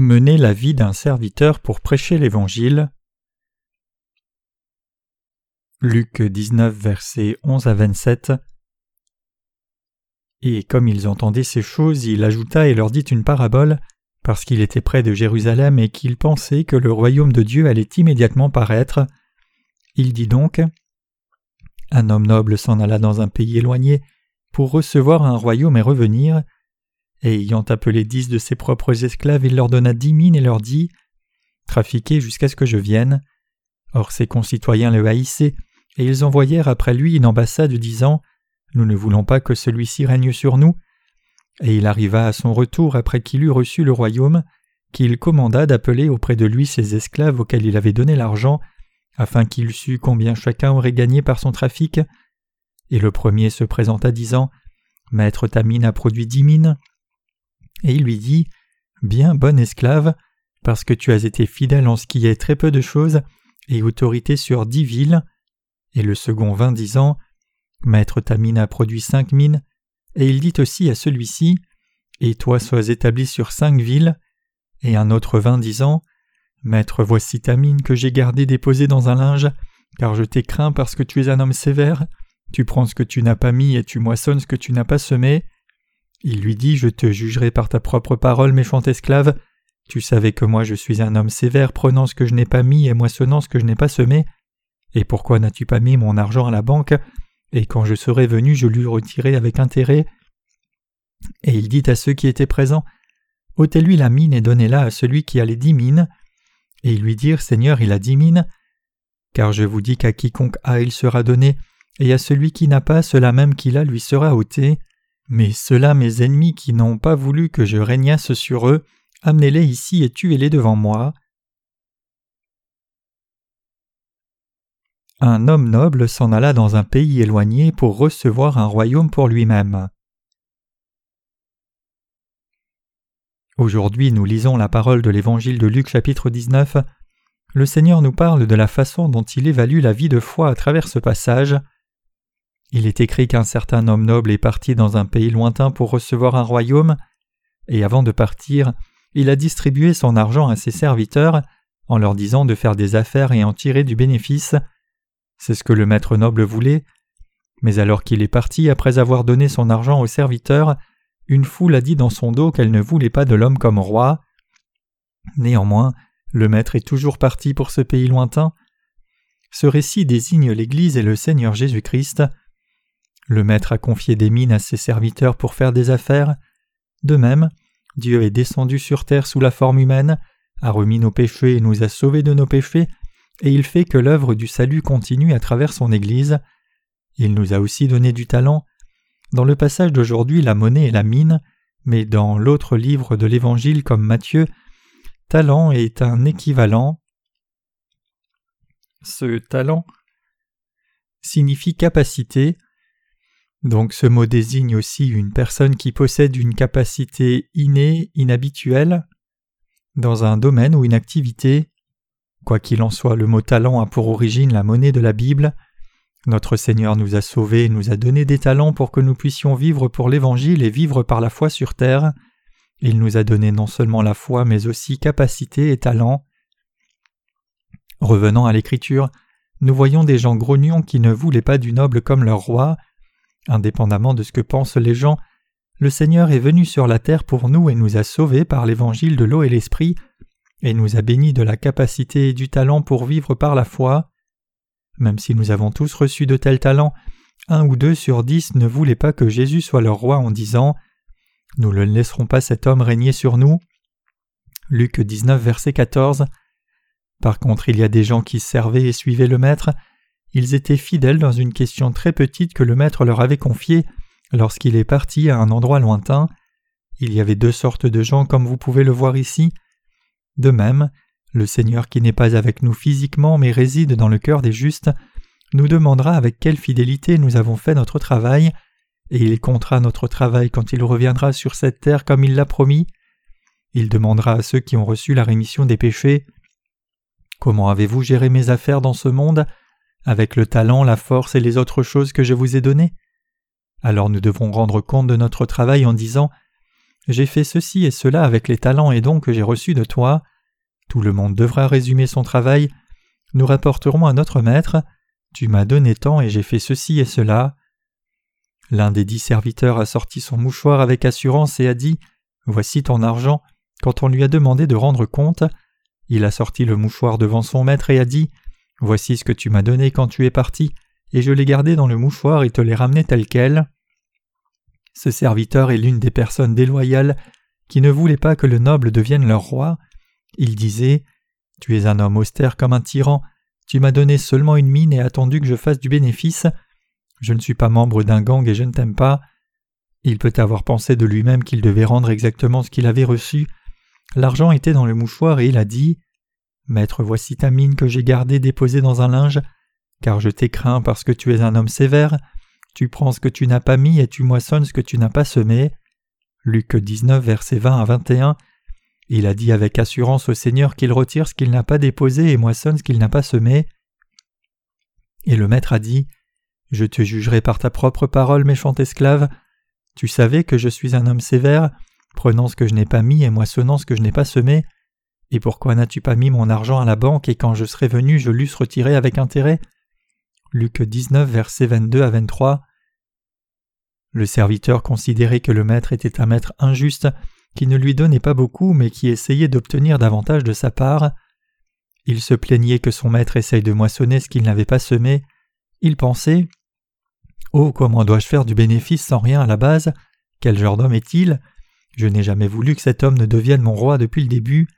Mener la vie d'un serviteur pour prêcher l'Évangile. Luc 19, versets 11 à 27. Et comme ils entendaient ces choses, il ajouta et leur dit une parabole, parce qu'il était près de Jérusalem et qu'il pensait que le royaume de Dieu allait immédiatement paraître. Il dit donc Un homme noble s'en alla dans un pays éloigné pour recevoir un royaume et revenir. Et ayant appelé dix de ses propres esclaves, il leur donna dix mines et leur dit Trafiquez jusqu'à ce que je vienne. Or ses concitoyens le haïssaient, et ils envoyèrent après lui une ambassade disant Nous ne voulons pas que celui-ci règne sur nous. Et il arriva à son retour après qu'il eut reçu le royaume, qu'il commanda d'appeler auprès de lui ses esclaves auxquels il avait donné l'argent, afin qu'il sût combien chacun aurait gagné par son trafic. Et le premier se présenta disant Maître, ta mine a produit dix mines. Et il lui dit Bien, bon esclave, parce que tu as été fidèle en ce qui est très peu de choses, et autorité sur dix villes. Et le second vint disant Maître, ta mine a produit cinq mines. Et il dit aussi à celui-ci Et toi sois établi sur cinq villes. Et un autre vint disant Maître, voici ta mine que j'ai gardée déposée dans un linge, car je t'ai craint parce que tu es un homme sévère. Tu prends ce que tu n'as pas mis et tu moissonnes ce que tu n'as pas semé. Il lui dit Je te jugerai par ta propre parole, méchant esclave. Tu savais que moi je suis un homme sévère, prenant ce que je n'ai pas mis et moissonnant ce que je n'ai pas semé. Et pourquoi n'as-tu pas mis mon argent à la banque? Et quand je serai venu, je l'eus retiré avec intérêt. Et il dit à ceux qui étaient présents ôtez-lui la mine et donnez-la à celui qui a les dix mines. Et ils lui dirent Seigneur, il a dix mines. Car je vous dis qu'à quiconque a, il sera donné, et à celui qui n'a pas, cela même qu'il a lui sera ôté. Mais ceux-là, mes ennemis qui n'ont pas voulu que je régnasse sur eux, amenez-les ici et tuez-les devant moi. Un homme noble s'en alla dans un pays éloigné pour recevoir un royaume pour lui-même. Aujourd'hui nous lisons la parole de l'Évangile de Luc chapitre 19. Le Seigneur nous parle de la façon dont il évalue la vie de foi à travers ce passage. Il est écrit qu'un certain homme noble est parti dans un pays lointain pour recevoir un royaume, et avant de partir, il a distribué son argent à ses serviteurs en leur disant de faire des affaires et en tirer du bénéfice. C'est ce que le maître noble voulait. Mais alors qu'il est parti après avoir donné son argent aux serviteurs, une foule a dit dans son dos qu'elle ne voulait pas de l'homme comme roi. Néanmoins, le maître est toujours parti pour ce pays lointain. Ce récit désigne l'Église et le Seigneur Jésus-Christ. Le Maître a confié des mines à ses serviteurs pour faire des affaires. De même, Dieu est descendu sur terre sous la forme humaine, a remis nos péchés et nous a sauvés de nos péchés, et il fait que l'œuvre du salut continue à travers son Église. Il nous a aussi donné du talent. Dans le passage d'aujourd'hui, la monnaie est la mine, mais dans l'autre livre de l'Évangile comme Matthieu, talent est un équivalent. Ce talent signifie capacité, donc ce mot désigne aussi une personne qui possède une capacité innée, inhabituelle, dans un domaine ou une activité. Quoi qu'il en soit, le mot talent a pour origine la monnaie de la Bible. Notre Seigneur nous a sauvés nous a donné des talents pour que nous puissions vivre pour l'Évangile et vivre par la foi sur terre. Il nous a donné non seulement la foi mais aussi capacité et talent. Revenant à l'Écriture, nous voyons des gens grognons qui ne voulaient pas du noble comme leur roi, Indépendamment de ce que pensent les gens, le Seigneur est venu sur la terre pour nous et nous a sauvés par l'évangile de l'eau et l'esprit, et nous a bénis de la capacité et du talent pour vivre par la foi. Même si nous avons tous reçu de tels talents, un ou deux sur dix ne voulaient pas que Jésus soit leur roi en disant Nous ne laisserons pas cet homme régner sur nous. Luc 19, verset 14. Par contre, il y a des gens qui servaient et suivaient le Maître, ils étaient fidèles dans une question très petite que le maître leur avait confiée lorsqu'il est parti à un endroit lointain. Il y avait deux sortes de gens comme vous pouvez le voir ici. De même, le Seigneur qui n'est pas avec nous physiquement mais réside dans le cœur des justes, nous demandera avec quelle fidélité nous avons fait notre travail, et il comptera notre travail quand il reviendra sur cette terre comme il l'a promis. Il demandera à ceux qui ont reçu la rémission des péchés Comment avez-vous géré mes affaires dans ce monde? Avec le talent, la force et les autres choses que je vous ai données Alors nous devons rendre compte de notre travail en disant J'ai fait ceci et cela avec les talents et dons que j'ai reçus de toi. Tout le monde devra résumer son travail. Nous rapporterons à notre maître Tu m'as donné tant et j'ai fait ceci et cela. L'un des dix serviteurs a sorti son mouchoir avec assurance et a dit Voici ton argent. Quand on lui a demandé de rendre compte, il a sorti le mouchoir devant son maître et a dit Voici ce que tu m'as donné quand tu es parti, et je l'ai gardé dans le mouchoir et te l'ai ramené tel quel. Ce serviteur est l'une des personnes déloyales qui ne voulaient pas que le noble devienne leur roi. Il disait Tu es un homme austère comme un tyran, tu m'as donné seulement une mine et attendu que je fasse du bénéfice. Je ne suis pas membre d'un gang et je ne t'aime pas. Il peut avoir pensé de lui-même qu'il devait rendre exactement ce qu'il avait reçu. L'argent était dans le mouchoir et il a dit Maître, voici ta mine que j'ai gardée déposée dans un linge, car je t'ai craint parce que tu es un homme sévère. Tu prends ce que tu n'as pas mis et tu moissonnes ce que tu n'as pas semé. Luc 19, versets 20 à 21. Il a dit avec assurance au Seigneur qu'il retire ce qu'il n'a pas déposé et moissonne ce qu'il n'a pas semé. Et le maître a dit Je te jugerai par ta propre parole, méchant esclave. Tu savais que je suis un homme sévère, prenant ce que je n'ai pas mis et moissonnant ce que je n'ai pas semé. Et pourquoi n'as-tu pas mis mon argent à la banque et quand je serais venu je l'eusse retiré avec intérêt? Luc 19, versets 22 à 23. Le serviteur considérait que le maître était un maître injuste, qui ne lui donnait pas beaucoup mais qui essayait d'obtenir davantage de sa part. Il se plaignait que son maître essaye de moissonner ce qu'il n'avait pas semé. Il pensait Oh, comment dois-je faire du bénéfice sans rien à la base? Quel genre d'homme est-il? Je n'ai jamais voulu que cet homme ne devienne mon roi depuis le début.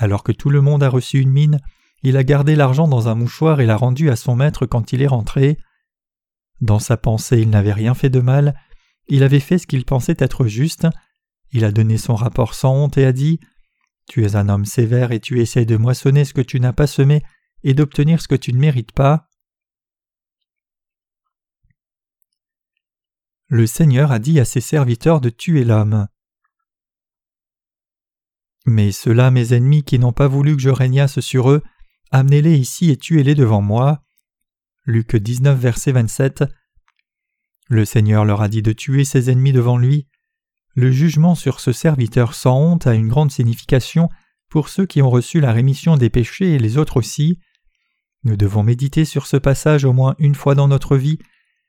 Alors que tout le monde a reçu une mine, il a gardé l'argent dans un mouchoir et l'a rendu à son maître quand il est rentré. Dans sa pensée, il n'avait rien fait de mal, il avait fait ce qu'il pensait être juste, il a donné son rapport sans honte et a dit Tu es un homme sévère et tu essaies de moissonner ce que tu n'as pas semé et d'obtenir ce que tu ne mérites pas. Le Seigneur a dit à ses serviteurs de tuer l'homme. Mais ceux-là, mes ennemis qui n'ont pas voulu que je régnasse sur eux, amenez-les ici et tuez-les devant moi. Luc 19, verset 27. Le Seigneur leur a dit de tuer ses ennemis devant lui. Le jugement sur ce serviteur sans honte a une grande signification pour ceux qui ont reçu la rémission des péchés et les autres aussi. Nous devons méditer sur ce passage au moins une fois dans notre vie,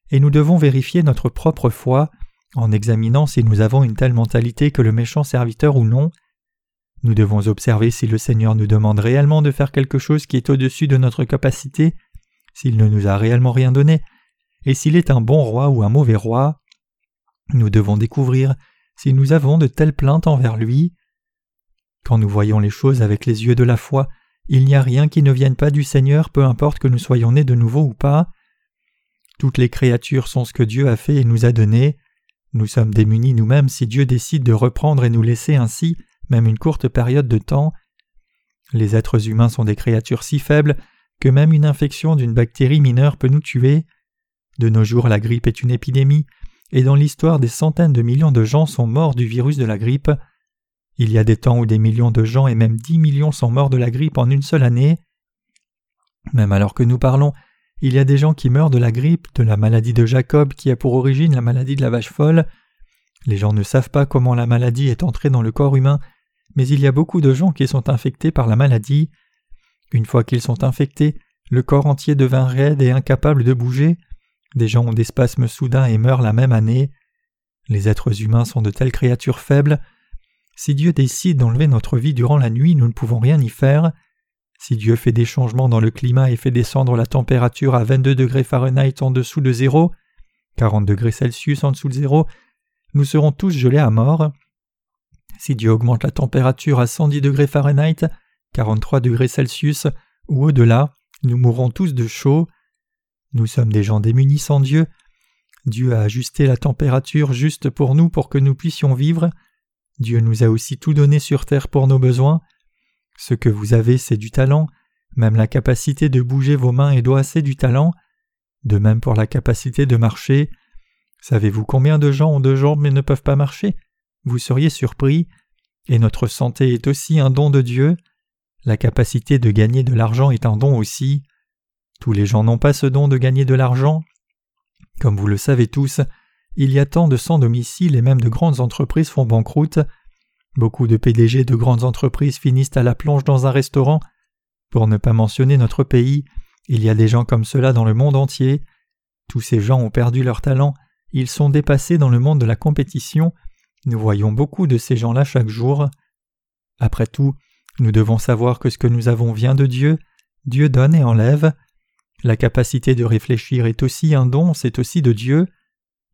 et nous devons vérifier notre propre foi en examinant si nous avons une telle mentalité que le méchant serviteur ou non. Nous devons observer si le Seigneur nous demande réellement de faire quelque chose qui est au-dessus de notre capacité, s'il ne nous a réellement rien donné, et s'il est un bon roi ou un mauvais roi. Nous devons découvrir si nous avons de telles plaintes envers lui. Quand nous voyons les choses avec les yeux de la foi, il n'y a rien qui ne vienne pas du Seigneur, peu importe que nous soyons nés de nouveau ou pas. Toutes les créatures sont ce que Dieu a fait et nous a donné. Nous sommes démunis nous-mêmes si Dieu décide de reprendre et nous laisser ainsi même une courte période de temps. Les êtres humains sont des créatures si faibles que même une infection d'une bactérie mineure peut nous tuer. De nos jours, la grippe est une épidémie, et dans l'histoire des centaines de millions de gens sont morts du virus de la grippe. Il y a des temps où des millions de gens et même dix millions sont morts de la grippe en une seule année. Même alors que nous parlons, il y a des gens qui meurent de la grippe, de la maladie de Jacob qui a pour origine la maladie de la vache folle. Les gens ne savent pas comment la maladie est entrée dans le corps humain mais il y a beaucoup de gens qui sont infectés par la maladie. Une fois qu'ils sont infectés, le corps entier devint raide et incapable de bouger. Des gens ont des spasmes soudains et meurent la même année. Les êtres humains sont de telles créatures faibles. Si Dieu décide d'enlever notre vie durant la nuit, nous ne pouvons rien y faire. Si Dieu fait des changements dans le climat et fait descendre la température à 22 degrés Fahrenheit en dessous de zéro, 40 degrés Celsius en dessous de zéro, nous serons tous gelés à mort. Si Dieu augmente la température à 110 degrés Fahrenheit, 43 degrés Celsius ou au-delà, nous mourrons tous de chaud. Nous sommes des gens démunis sans Dieu. Dieu a ajusté la température juste pour nous pour que nous puissions vivre. Dieu nous a aussi tout donné sur terre pour nos besoins. Ce que vous avez, c'est du talent. Même la capacité de bouger vos mains et doigts, c'est du talent. De même pour la capacité de marcher. Savez-vous combien de gens ont deux jambes mais ne peuvent pas marcher? Vous seriez surpris, et notre santé est aussi un don de Dieu. La capacité de gagner de l'argent est un don aussi. Tous les gens n'ont pas ce don de gagner de l'argent. Comme vous le savez tous, il y a tant de sans domicile et même de grandes entreprises font banqueroute. Beaucoup de PDG de grandes entreprises finissent à la planche dans un restaurant. Pour ne pas mentionner notre pays, il y a des gens comme cela dans le monde entier. Tous ces gens ont perdu leur talent, ils sont dépassés dans le monde de la compétition. Nous voyons beaucoup de ces gens-là chaque jour. Après tout, nous devons savoir que ce que nous avons vient de Dieu, Dieu donne et enlève. La capacité de réfléchir est aussi un don, c'est aussi de Dieu.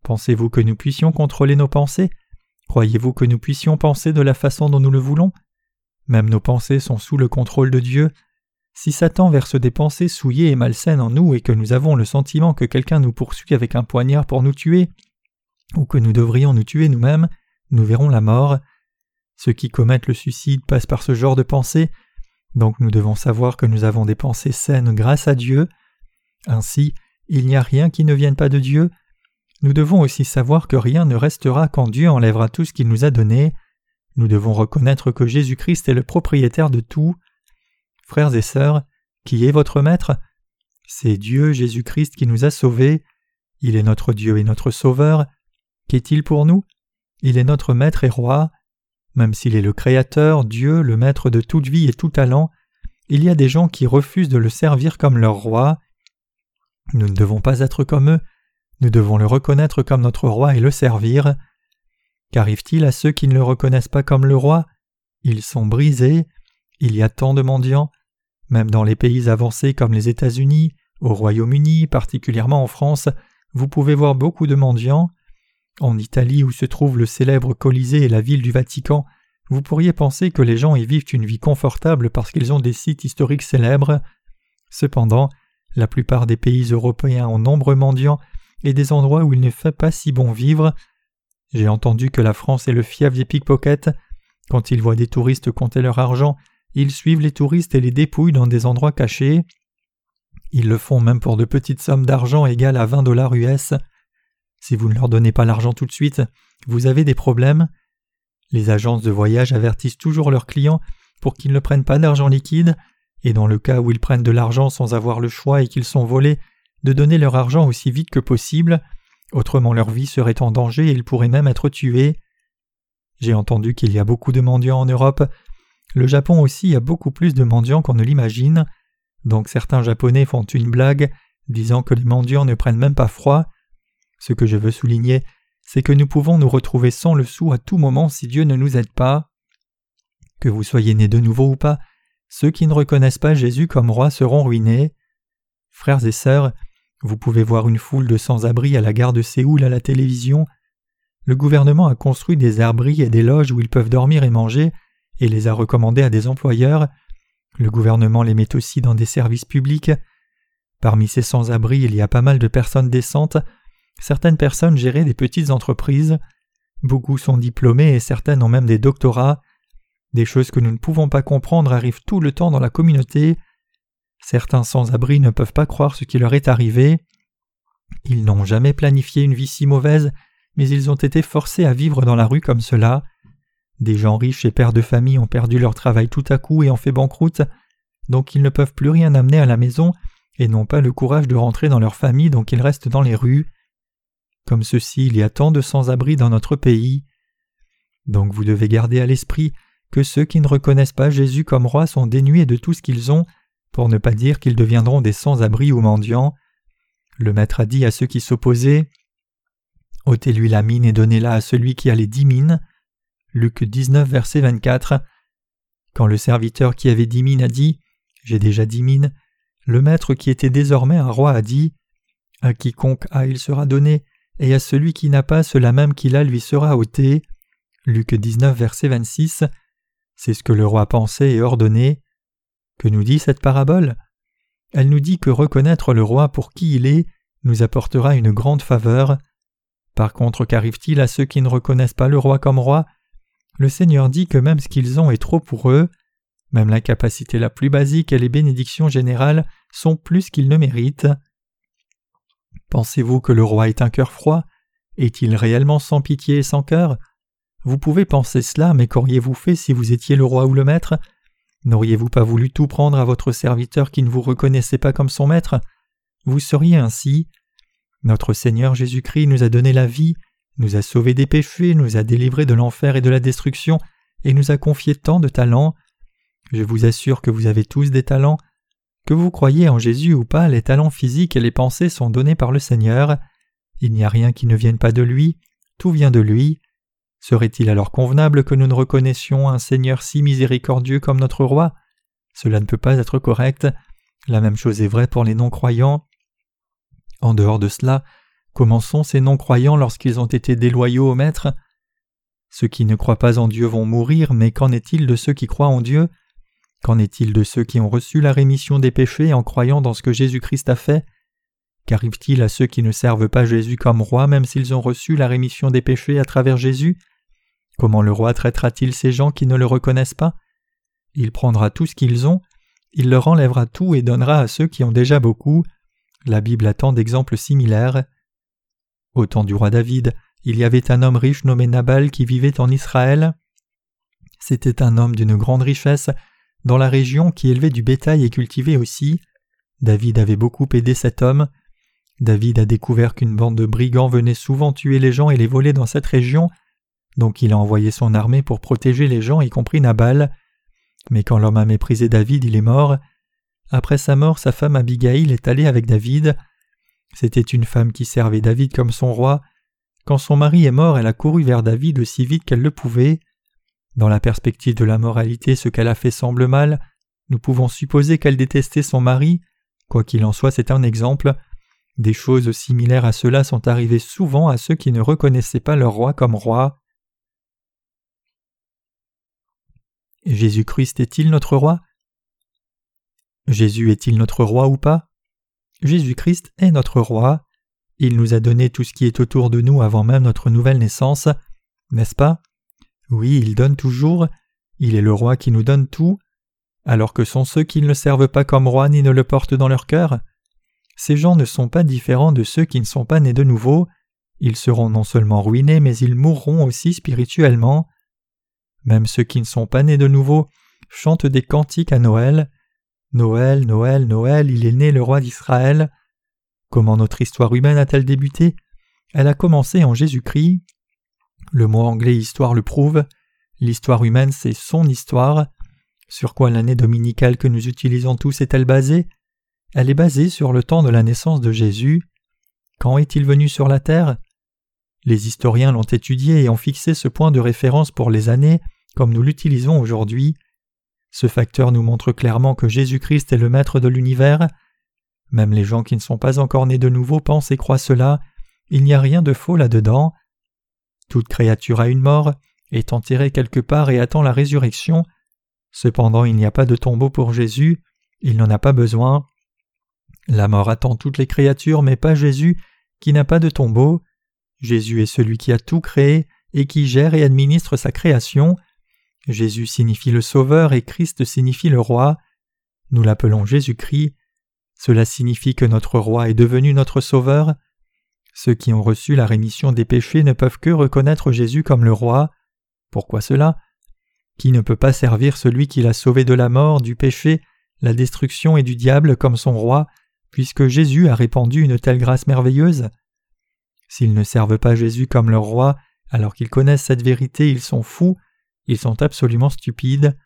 Pensez-vous que nous puissions contrôler nos pensées? Croyez-vous que nous puissions penser de la façon dont nous le voulons? Même nos pensées sont sous le contrôle de Dieu. Si Satan verse des pensées souillées et malsaines en nous et que nous avons le sentiment que quelqu'un nous poursuit avec un poignard pour nous tuer, ou que nous devrions nous tuer nous-mêmes, nous verrons la mort. Ceux qui commettent le suicide passent par ce genre de pensées, donc nous devons savoir que nous avons des pensées saines grâce à Dieu. Ainsi, il n'y a rien qui ne vienne pas de Dieu. Nous devons aussi savoir que rien ne restera quand Dieu enlèvera tout ce qu'il nous a donné. Nous devons reconnaître que Jésus-Christ est le propriétaire de tout. Frères et sœurs, qui est votre Maître? C'est Dieu Jésus-Christ qui nous a sauvés. Il est notre Dieu et notre Sauveur. Qu'est-il pour nous? Il est notre Maître et Roi. Même s'il est le Créateur, Dieu, le Maître de toute vie et tout talent, il y a des gens qui refusent de le servir comme leur roi. Nous ne devons pas être comme eux, nous devons le reconnaître comme notre roi et le servir. Qu'arrive-t-il à ceux qui ne le reconnaissent pas comme le roi? Ils sont brisés, il y a tant de mendiants, même dans les pays avancés comme les États-Unis, au Royaume-Uni, particulièrement en France, vous pouvez voir beaucoup de mendiants. En Italie où se trouve le célèbre Colisée et la ville du Vatican, vous pourriez penser que les gens y vivent une vie confortable parce qu'ils ont des sites historiques célèbres. Cependant, la plupart des pays européens ont nombreux mendiants et des endroits où il ne fait pas si bon vivre. J'ai entendu que la France est le fief des pickpockets. Quand ils voient des touristes compter leur argent, ils suivent les touristes et les dépouillent dans des endroits cachés. Ils le font même pour de petites sommes d'argent égales à 20 dollars US. Si vous ne leur donnez pas l'argent tout de suite, vous avez des problèmes. Les agences de voyage avertissent toujours leurs clients pour qu'ils ne prennent pas d'argent liquide, et dans le cas où ils prennent de l'argent sans avoir le choix et qu'ils sont volés, de donner leur argent aussi vite que possible, autrement leur vie serait en danger et ils pourraient même être tués. J'ai entendu qu'il y a beaucoup de mendiants en Europe. Le Japon aussi a beaucoup plus de mendiants qu'on ne l'imagine. Donc certains Japonais font une blague, disant que les mendiants ne prennent même pas froid. Ce que je veux souligner, c'est que nous pouvons nous retrouver sans le sou à tout moment si Dieu ne nous aide pas. Que vous soyez nés de nouveau ou pas, ceux qui ne reconnaissent pas Jésus comme roi seront ruinés. Frères et sœurs, vous pouvez voir une foule de sans-abri à la gare de Séoul à la télévision. Le gouvernement a construit des abris et des loges où ils peuvent dormir et manger, et les a recommandés à des employeurs. Le gouvernement les met aussi dans des services publics. Parmi ces sans-abri, il y a pas mal de personnes décentes. Certaines personnes géraient des petites entreprises. Beaucoup sont diplômés et certaines ont même des doctorats. Des choses que nous ne pouvons pas comprendre arrivent tout le temps dans la communauté. Certains sans-abri ne peuvent pas croire ce qui leur est arrivé. Ils n'ont jamais planifié une vie si mauvaise, mais ils ont été forcés à vivre dans la rue comme cela. Des gens riches et pères de famille ont perdu leur travail tout à coup et ont fait banqueroute, donc ils ne peuvent plus rien amener à la maison et n'ont pas le courage de rentrer dans leur famille, donc ils restent dans les rues. Comme ceci, il y a tant de sans-abri dans notre pays. Donc vous devez garder à l'esprit que ceux qui ne reconnaissent pas Jésus comme roi sont dénués de tout ce qu'ils ont pour ne pas dire qu'ils deviendront des sans-abri ou mendiants. Le maître a dit à ceux qui s'opposaient ôtez-lui la mine et donnez-la à celui qui a les dix mines. Luc 19, verset 24. Quand le serviteur qui avait dix mines a dit J'ai déjà dix mines, le maître qui était désormais un roi a dit À quiconque a il sera donné, et à celui qui n'a pas cela même qu'il a lui sera ôté. Luc 19, verset 26. C'est ce que le roi pensait et ordonnait. Que nous dit cette parabole? Elle nous dit que reconnaître le roi pour qui il est nous apportera une grande faveur. Par contre, qu'arrive-t-il à ceux qui ne reconnaissent pas le roi comme roi? Le Seigneur dit que même ce qu'ils ont est trop pour eux, même la capacité la plus basique et les bénédictions générales sont plus qu'ils ne méritent. Pensez-vous que le roi est un cœur froid? Est-il réellement sans pitié et sans cœur? Vous pouvez penser cela, mais qu'auriez-vous fait si vous étiez le roi ou le maître? N'auriez-vous pas voulu tout prendre à votre serviteur qui ne vous reconnaissait pas comme son maître? Vous seriez ainsi. Notre Seigneur Jésus-Christ nous a donné la vie, nous a sauvés des péchés, nous a délivrés de l'enfer et de la destruction, et nous a confié tant de talents. Je vous assure que vous avez tous des talents. Que vous croyez en Jésus ou pas, les talents physiques et les pensées sont donnés par le Seigneur. Il n'y a rien qui ne vienne pas de lui, tout vient de lui. Serait-il alors convenable que nous ne reconnaissions un Seigneur si miséricordieux comme notre roi? Cela ne peut pas être correct. La même chose est vraie pour les non-croyants. En dehors de cela, comment sont ces non-croyants lorsqu'ils ont été déloyaux au Maître. Ceux qui ne croient pas en Dieu vont mourir, mais qu'en est-il de ceux qui croient en Dieu? Qu'en est-il de ceux qui ont reçu la rémission des péchés en croyant dans ce que Jésus-Christ a fait? Qu'arrive-t-il à ceux qui ne servent pas Jésus comme roi même s'ils ont reçu la rémission des péchés à travers Jésus? Comment le roi traitera-t-il ces gens qui ne le reconnaissent pas? Il prendra tout ce qu'ils ont, il leur enlèvera tout et donnera à ceux qui ont déjà beaucoup. La Bible a tant d'exemples similaires. Au temps du roi David, il y avait un homme riche nommé Nabal qui vivait en Israël. C'était un homme d'une grande richesse dans la région qui élevait du bétail et cultivait aussi. David avait beaucoup aidé cet homme. David a découvert qu'une bande de brigands venait souvent tuer les gens et les voler dans cette région, donc il a envoyé son armée pour protéger les gens, y compris Nabal. Mais quand l'homme a méprisé David, il est mort. Après sa mort, sa femme Abigail est allée avec David. C'était une femme qui servait David comme son roi. Quand son mari est mort, elle a couru vers David aussi vite qu'elle le pouvait. Dans la perspective de la moralité, ce qu'elle a fait semble mal. Nous pouvons supposer qu'elle détestait son mari. Quoi qu'il en soit, c'est un exemple. Des choses similaires à cela sont arrivées souvent à ceux qui ne reconnaissaient pas leur roi comme roi. Jésus-Christ est-il notre roi? Jésus est-il notre roi ou pas? Jésus-Christ est notre roi. Il nous a donné tout ce qui est autour de nous avant même notre nouvelle naissance, n'est-ce pas? Oui, il donne toujours. Il est le roi qui nous donne tout, alors que sont ceux qui ne le servent pas comme roi ni ne le portent dans leur cœur? Ces gens ne sont pas différents de ceux qui ne sont pas nés de nouveau, ils seront non seulement ruinés, mais ils mourront aussi spirituellement. Même ceux qui ne sont pas nés de nouveau chantent des cantiques à Noël. Noël, Noël, Noël, il est né le roi d'Israël. Comment notre histoire humaine a-t-elle débuté? Elle a commencé en Jésus-Christ. Le mot anglais histoire le prouve. L'histoire humaine, c'est son histoire. Sur quoi l'année dominicale que nous utilisons tous est-elle basée? Elle est basée sur le temps de la naissance de Jésus. Quand est-il venu sur la terre? Les historiens l'ont étudié et ont fixé ce point de référence pour les années comme nous l'utilisons aujourd'hui. Ce facteur nous montre clairement que Jésus-Christ est le maître de l'univers. Même les gens qui ne sont pas encore nés de nouveau pensent et croient cela. Il n'y a rien de faux là-dedans. Toute créature a une mort, est enterrée quelque part et attend la résurrection. Cependant, il n'y a pas de tombeau pour Jésus, il n'en a pas besoin. La mort attend toutes les créatures, mais pas Jésus, qui n'a pas de tombeau. Jésus est celui qui a tout créé et qui gère et administre sa création. Jésus signifie le Sauveur et Christ signifie le Roi. Nous l'appelons Jésus-Christ. Cela signifie que notre Roi est devenu notre Sauveur. Ceux qui ont reçu la rémission des péchés ne peuvent que reconnaître Jésus comme le Roi. Pourquoi cela? Qui ne peut pas servir celui qui l'a sauvé de la mort, du péché, la destruction et du diable comme son Roi puisque Jésus a répandu une telle grâce merveilleuse? S'ils ne servent pas Jésus comme leur roi, alors qu'ils connaissent cette vérité, ils sont fous, ils sont absolument stupides.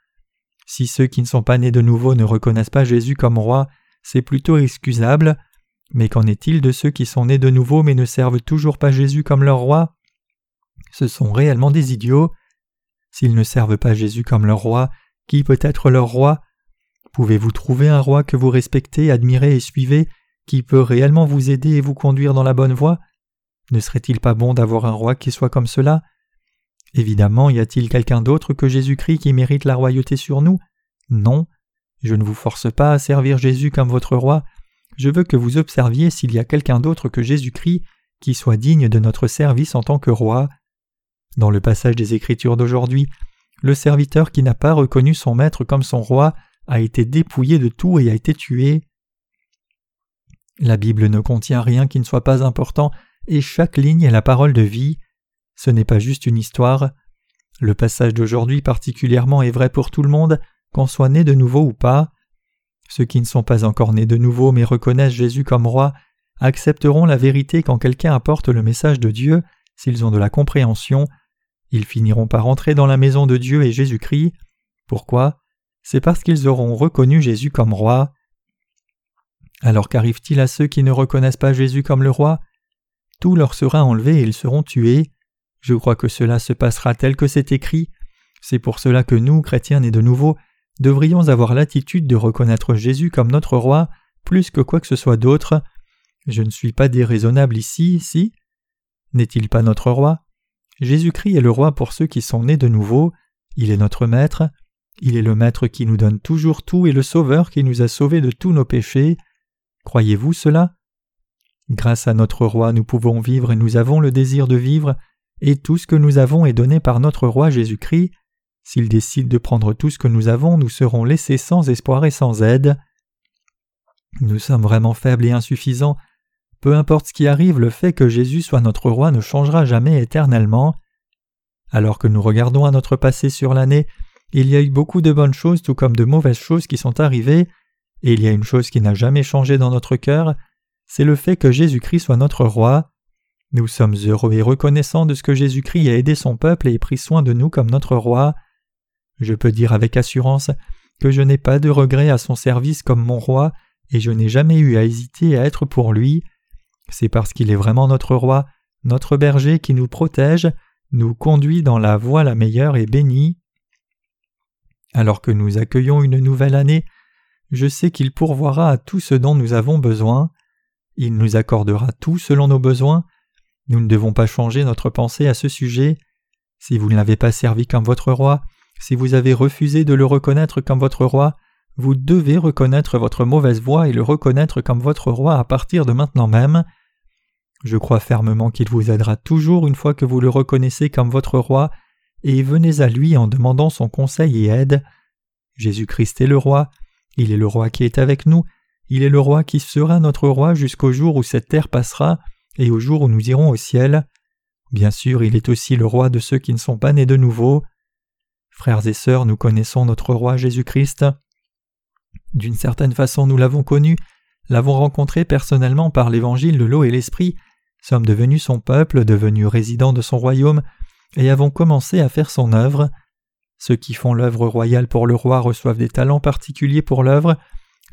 Si ceux qui ne sont pas nés de nouveau ne reconnaissent pas Jésus comme roi, c'est plutôt excusable. Mais qu'en est-il de ceux qui sont nés de nouveau mais ne servent toujours pas Jésus comme leur roi? Ce sont réellement des idiots. S'ils ne servent pas Jésus comme leur roi, qui peut être leur roi? Pouvez-vous trouver un roi que vous respectez, admirez et suivez, qui peut réellement vous aider et vous conduire dans la bonne voie? Ne serait-il pas bon d'avoir un roi qui soit comme cela? Évidemment, y a-t-il quelqu'un d'autre que Jésus-Christ qui mérite la royauté sur nous? Non. Je ne vous force pas à servir Jésus comme votre roi, je veux que vous observiez s'il y a quelqu'un d'autre que Jésus-Christ qui soit digne de notre service en tant que roi. Dans le passage des Écritures d'aujourd'hui, le serviteur qui n'a pas reconnu son maître comme son roi a été dépouillé de tout et a été tué. La Bible ne contient rien qui ne soit pas important, et chaque ligne est la parole de vie. Ce n'est pas juste une histoire. Le passage d'aujourd'hui particulièrement est vrai pour tout le monde, qu'on soit né de nouveau ou pas. Ceux qui ne sont pas encore nés de nouveau mais reconnaissent Jésus comme roi accepteront la vérité quand quelqu'un apporte le message de Dieu s'ils ont de la compréhension, ils finiront par entrer dans la maison de Dieu et Jésus-Christ. Pourquoi? C'est parce qu'ils auront reconnu Jésus comme roi. Alors qu'arrive-t-il à ceux qui ne reconnaissent pas Jésus comme le roi? Tout leur sera enlevé et ils seront tués. Je crois que cela se passera tel que c'est écrit. C'est pour cela que nous, chrétiens nés de nouveau, devrions avoir l'attitude de reconnaître Jésus comme notre roi plus que quoi que ce soit d'autre. Je ne suis pas déraisonnable ici, si N'est-il pas notre roi? Jésus-Christ est le roi pour ceux qui sont nés de nouveau, il est notre maître, il est le maître qui nous donne toujours tout et le sauveur qui nous a sauvés de tous nos péchés. Croyez-vous cela? Grâce à notre roi nous pouvons vivre et nous avons le désir de vivre, et tout ce que nous avons est donné par notre roi Jésus-Christ. S'il décide de prendre tout ce que nous avons, nous serons laissés sans espoir et sans aide. Nous sommes vraiment faibles et insuffisants. Peu importe ce qui arrive, le fait que Jésus soit notre roi ne changera jamais éternellement. Alors que nous regardons à notre passé sur l'année, il y a eu beaucoup de bonnes choses tout comme de mauvaises choses qui sont arrivées, et il y a une chose qui n'a jamais changé dans notre cœur, c'est le fait que Jésus-Christ soit notre roi. Nous sommes heureux et reconnaissants de ce que Jésus-Christ a aidé son peuple et pris soin de nous comme notre roi. Je peux dire avec assurance que je n'ai pas de regret à son service comme mon roi, et je n'ai jamais eu à hésiter à être pour lui. C'est parce qu'il est vraiment notre roi, notre berger qui nous protège, nous conduit dans la voie la meilleure et bénie. Alors que nous accueillons une nouvelle année, je sais qu'il pourvoira à tout ce dont nous avons besoin. Il nous accordera tout selon nos besoins. Nous ne devons pas changer notre pensée à ce sujet. Si vous ne l'avez pas servi comme votre roi, si vous avez refusé de le reconnaître comme votre roi, vous devez reconnaître votre mauvaise voie et le reconnaître comme votre roi à partir de maintenant même. Je crois fermement qu'il vous aidera toujours une fois que vous le reconnaissez comme votre roi, et venez à lui en demandant son conseil et aide. Jésus-Christ est le roi, il est le roi qui est avec nous, il est le roi qui sera notre roi jusqu'au jour où cette terre passera et au jour où nous irons au ciel. Bien sûr, il est aussi le roi de ceux qui ne sont pas nés de nouveau. Frères et sœurs, nous connaissons notre roi Jésus-Christ. D'une certaine façon, nous l'avons connu, l'avons rencontré personnellement par l'évangile de l'eau et l'esprit, sommes devenus son peuple, devenus résidents de son royaume, et avons commencé à faire son œuvre. Ceux qui font l'œuvre royale pour le roi reçoivent des talents particuliers pour l'œuvre,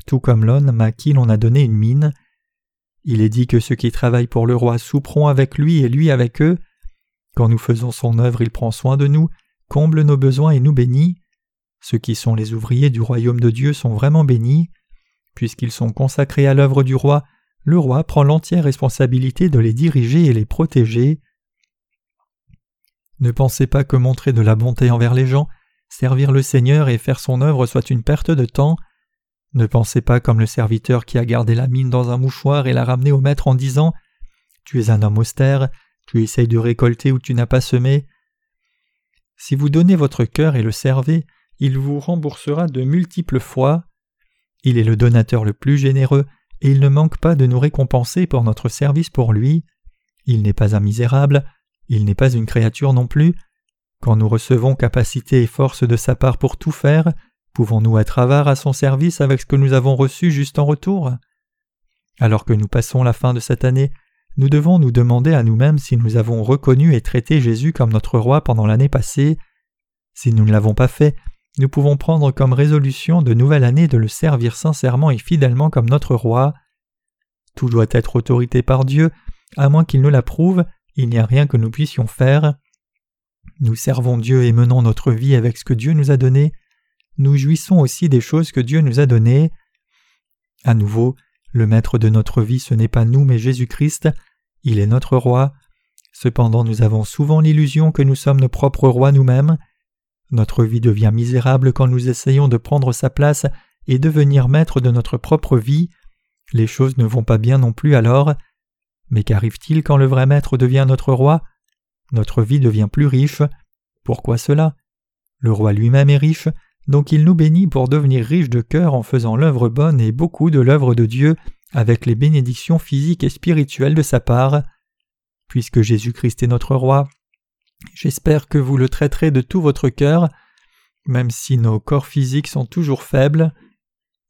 tout comme l'homme à qui l'on a donné une mine. Il est dit que ceux qui travaillent pour le roi souperont avec lui et lui avec eux. Quand nous faisons son œuvre, il prend soin de nous, comble nos besoins et nous bénit. Ceux qui sont les ouvriers du royaume de Dieu sont vraiment bénis. Puisqu'ils sont consacrés à l'œuvre du roi, le roi prend l'entière responsabilité de les diriger et les protéger. Ne pensez pas que montrer de la bonté envers les gens, servir le Seigneur et faire son œuvre soit une perte de temps. Ne pensez pas comme le serviteur qui a gardé la mine dans un mouchoir et l'a ramené au maître en disant Tu es un homme austère, tu essayes de récolter où tu n'as pas semé. Si vous donnez votre cœur et le servez, il vous remboursera de multiples fois. Il est le donateur le plus généreux, et il ne manque pas de nous récompenser pour notre service pour lui. Il n'est pas un misérable, il n'est pas une créature non plus. Quand nous recevons capacité et force de sa part pour tout faire, pouvons-nous être avares à son service avec ce que nous avons reçu juste en retour? Alors que nous passons la fin de cette année, nous devons nous demander à nous-mêmes si nous avons reconnu et traité Jésus comme notre roi pendant l'année passée. Si nous ne l'avons pas fait, nous pouvons prendre comme résolution de nouvelle année de le servir sincèrement et fidèlement comme notre roi. Tout doit être autorité par Dieu, à moins qu'il ne l'approuve, il n'y a rien que nous puissions faire. Nous servons Dieu et menons notre vie avec ce que Dieu nous a donné. Nous jouissons aussi des choses que Dieu nous a données. À nouveau, le maître de notre vie ce n'est pas nous mais Jésus-Christ, il est notre roi. Cependant nous avons souvent l'illusion que nous sommes nos propres rois nous-mêmes. Notre vie devient misérable quand nous essayons de prendre sa place et devenir maître de notre propre vie. Les choses ne vont pas bien non plus alors. Mais qu'arrive-t-il quand le vrai maître devient notre roi? Notre vie devient plus riche. Pourquoi cela? Le roi lui-même est riche, donc il nous bénit pour devenir riche de cœur en faisant l'œuvre bonne et beaucoup de l'œuvre de Dieu avec les bénédictions physiques et spirituelles de sa part. Puisque Jésus-Christ est notre roi, J'espère que vous le traiterez de tout votre cœur, même si nos corps physiques sont toujours faibles.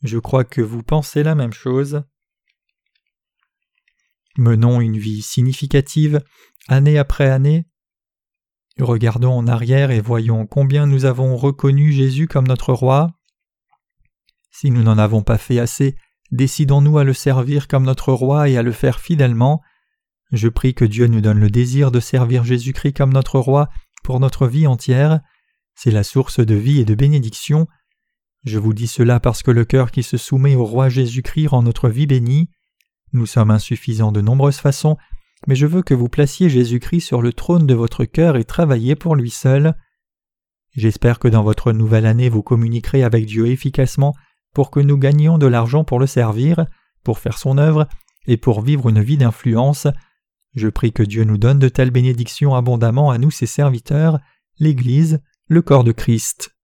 Je crois que vous pensez la même chose. Menons une vie significative, année après année Regardons en arrière et voyons combien nous avons reconnu Jésus comme notre roi. Si nous n'en avons pas fait assez, décidons-nous à le servir comme notre roi et à le faire fidèlement. Je prie que Dieu nous donne le désir de servir Jésus-Christ comme notre roi pour notre vie entière. C'est la source de vie et de bénédiction. Je vous dis cela parce que le cœur qui se soumet au roi Jésus-Christ rend notre vie bénie. Nous sommes insuffisants de nombreuses façons, mais je veux que vous placiez Jésus-Christ sur le trône de votre cœur et travaillez pour lui seul. J'espère que dans votre nouvelle année vous communiquerez avec Dieu efficacement pour que nous gagnions de l'argent pour le servir, pour faire son œuvre et pour vivre une vie d'influence. Je prie que Dieu nous donne de telles bénédictions abondamment à nous ses serviteurs, l'Église, le corps de Christ.